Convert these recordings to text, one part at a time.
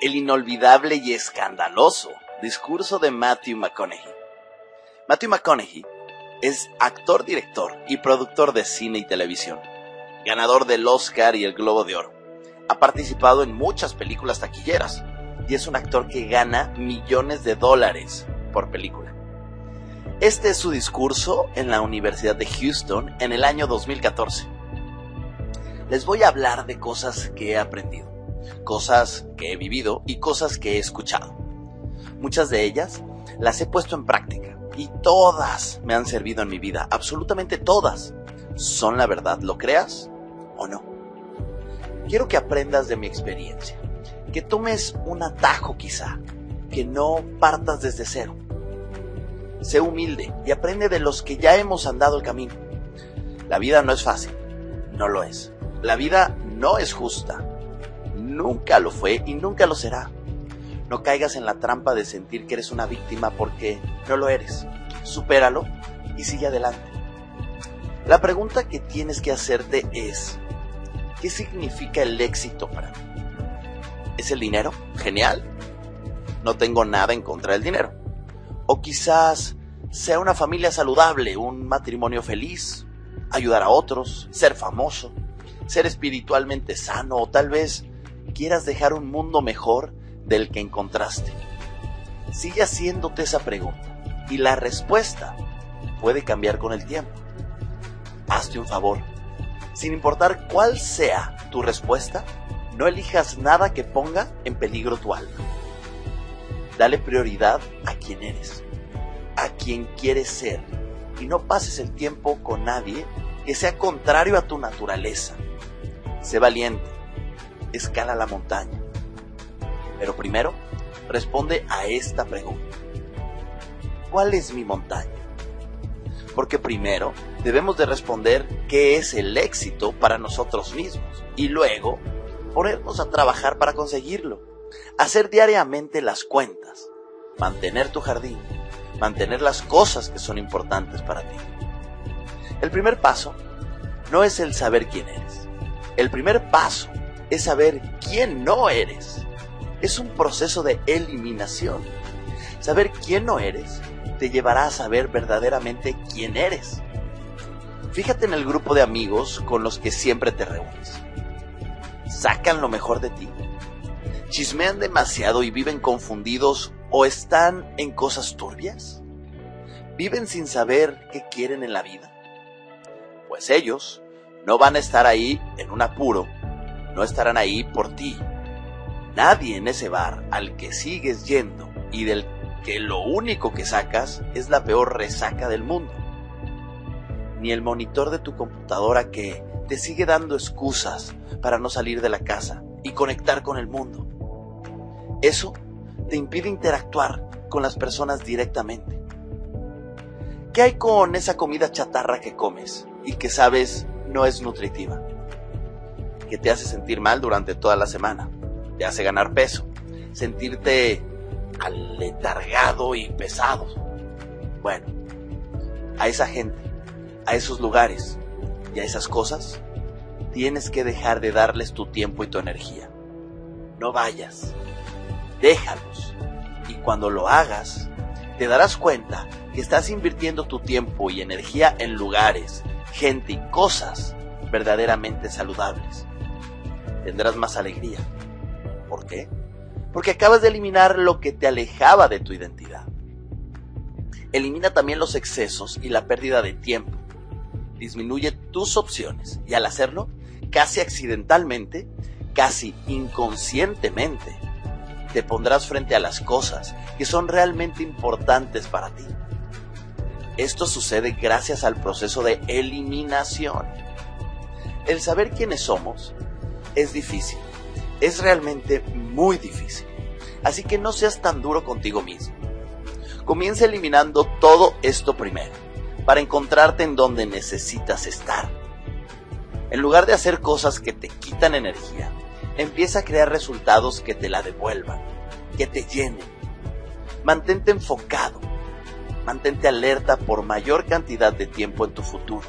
El inolvidable y escandaloso discurso de Matthew McConaughey. Matthew McConaughey es actor, director y productor de cine y televisión, ganador del Oscar y el Globo de Oro. Ha participado en muchas películas taquilleras y es un actor que gana millones de dólares por película. Este es su discurso en la Universidad de Houston en el año 2014. Les voy a hablar de cosas que he aprendido, cosas que he vivido y cosas que he escuchado. Muchas de ellas las he puesto en práctica y todas me han servido en mi vida, absolutamente todas. ¿Son la verdad, lo creas o no? Quiero que aprendas de mi experiencia, que tomes un atajo quizá, que no partas desde cero. Sé humilde y aprende de los que ya hemos andado el camino. La vida no es fácil, no lo es. La vida no es justa, nunca lo fue y nunca lo será. No caigas en la trampa de sentir que eres una víctima porque no lo eres. Supéralo y sigue adelante. La pregunta que tienes que hacerte es, ¿qué significa el éxito para ti? ¿Es el dinero? Genial. No tengo nada en contra del dinero. O quizás sea una familia saludable, un matrimonio feliz, ayudar a otros, ser famoso, ser espiritualmente sano o tal vez quieras dejar un mundo mejor del que encontraste. Sigue haciéndote esa pregunta y la respuesta puede cambiar con el tiempo. Hazte un favor. Sin importar cuál sea tu respuesta, no elijas nada que ponga en peligro tu alma. Dale prioridad a quien eres, a quien quieres ser, y no pases el tiempo con nadie que sea contrario a tu naturaleza. Sé valiente, escala la montaña, pero primero, responde a esta pregunta. ¿Cuál es mi montaña? Porque primero debemos de responder qué es el éxito para nosotros mismos y luego ponernos a trabajar para conseguirlo. Hacer diariamente las cuentas, mantener tu jardín, mantener las cosas que son importantes para ti. El primer paso no es el saber quién eres. El primer paso es saber quién no eres es un proceso de eliminación. Saber quién no eres te llevará a saber verdaderamente quién eres. Fíjate en el grupo de amigos con los que siempre te reúnes. ¿Sacan lo mejor de ti? ¿Chismean demasiado y viven confundidos o están en cosas turbias? ¿Viven sin saber qué quieren en la vida? Pues ellos no van a estar ahí en un apuro, no estarán ahí por ti, Nadie en ese bar al que sigues yendo y del que lo único que sacas es la peor resaca del mundo. Ni el monitor de tu computadora que te sigue dando excusas para no salir de la casa y conectar con el mundo. Eso te impide interactuar con las personas directamente. ¿Qué hay con esa comida chatarra que comes y que sabes no es nutritiva? Que te hace sentir mal durante toda la semana te hace ganar peso, sentirte aletargado y pesado. Bueno, a esa gente, a esos lugares y a esas cosas, tienes que dejar de darles tu tiempo y tu energía. No vayas, déjalos. Y cuando lo hagas, te darás cuenta que estás invirtiendo tu tiempo y energía en lugares, gente y cosas verdaderamente saludables. Tendrás más alegría, ¿Por qué? Porque acabas de eliminar lo que te alejaba de tu identidad. Elimina también los excesos y la pérdida de tiempo. Disminuye tus opciones y al hacerlo, casi accidentalmente, casi inconscientemente, te pondrás frente a las cosas que son realmente importantes para ti. Esto sucede gracias al proceso de eliminación. El saber quiénes somos es difícil es realmente muy difícil. Así que no seas tan duro contigo mismo. Comienza eliminando todo esto primero, para encontrarte en donde necesitas estar. En lugar de hacer cosas que te quitan energía, empieza a crear resultados que te la devuelvan, que te llenen. Mantente enfocado, mantente alerta por mayor cantidad de tiempo en tu futuro.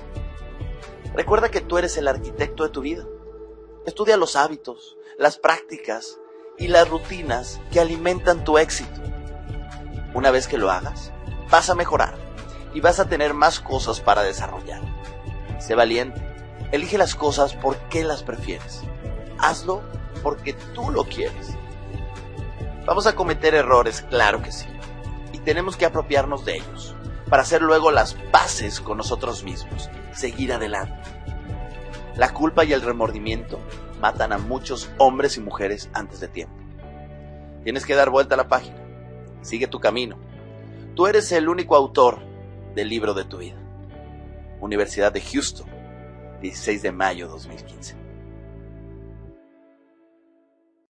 Recuerda que tú eres el arquitecto de tu vida. Estudia los hábitos, las prácticas y las rutinas que alimentan tu éxito. Una vez que lo hagas, vas a mejorar y vas a tener más cosas para desarrollar. Sé valiente, elige las cosas porque las prefieres. Hazlo porque tú lo quieres. Vamos a cometer errores, claro que sí, y tenemos que apropiarnos de ellos para hacer luego las bases con nosotros mismos, seguir adelante. La culpa y el remordimiento matan a muchos hombres y mujeres antes de tiempo. Tienes que dar vuelta a la página. Sigue tu camino. Tú eres el único autor del libro de tu vida. Universidad de Houston, 16 de mayo 2015.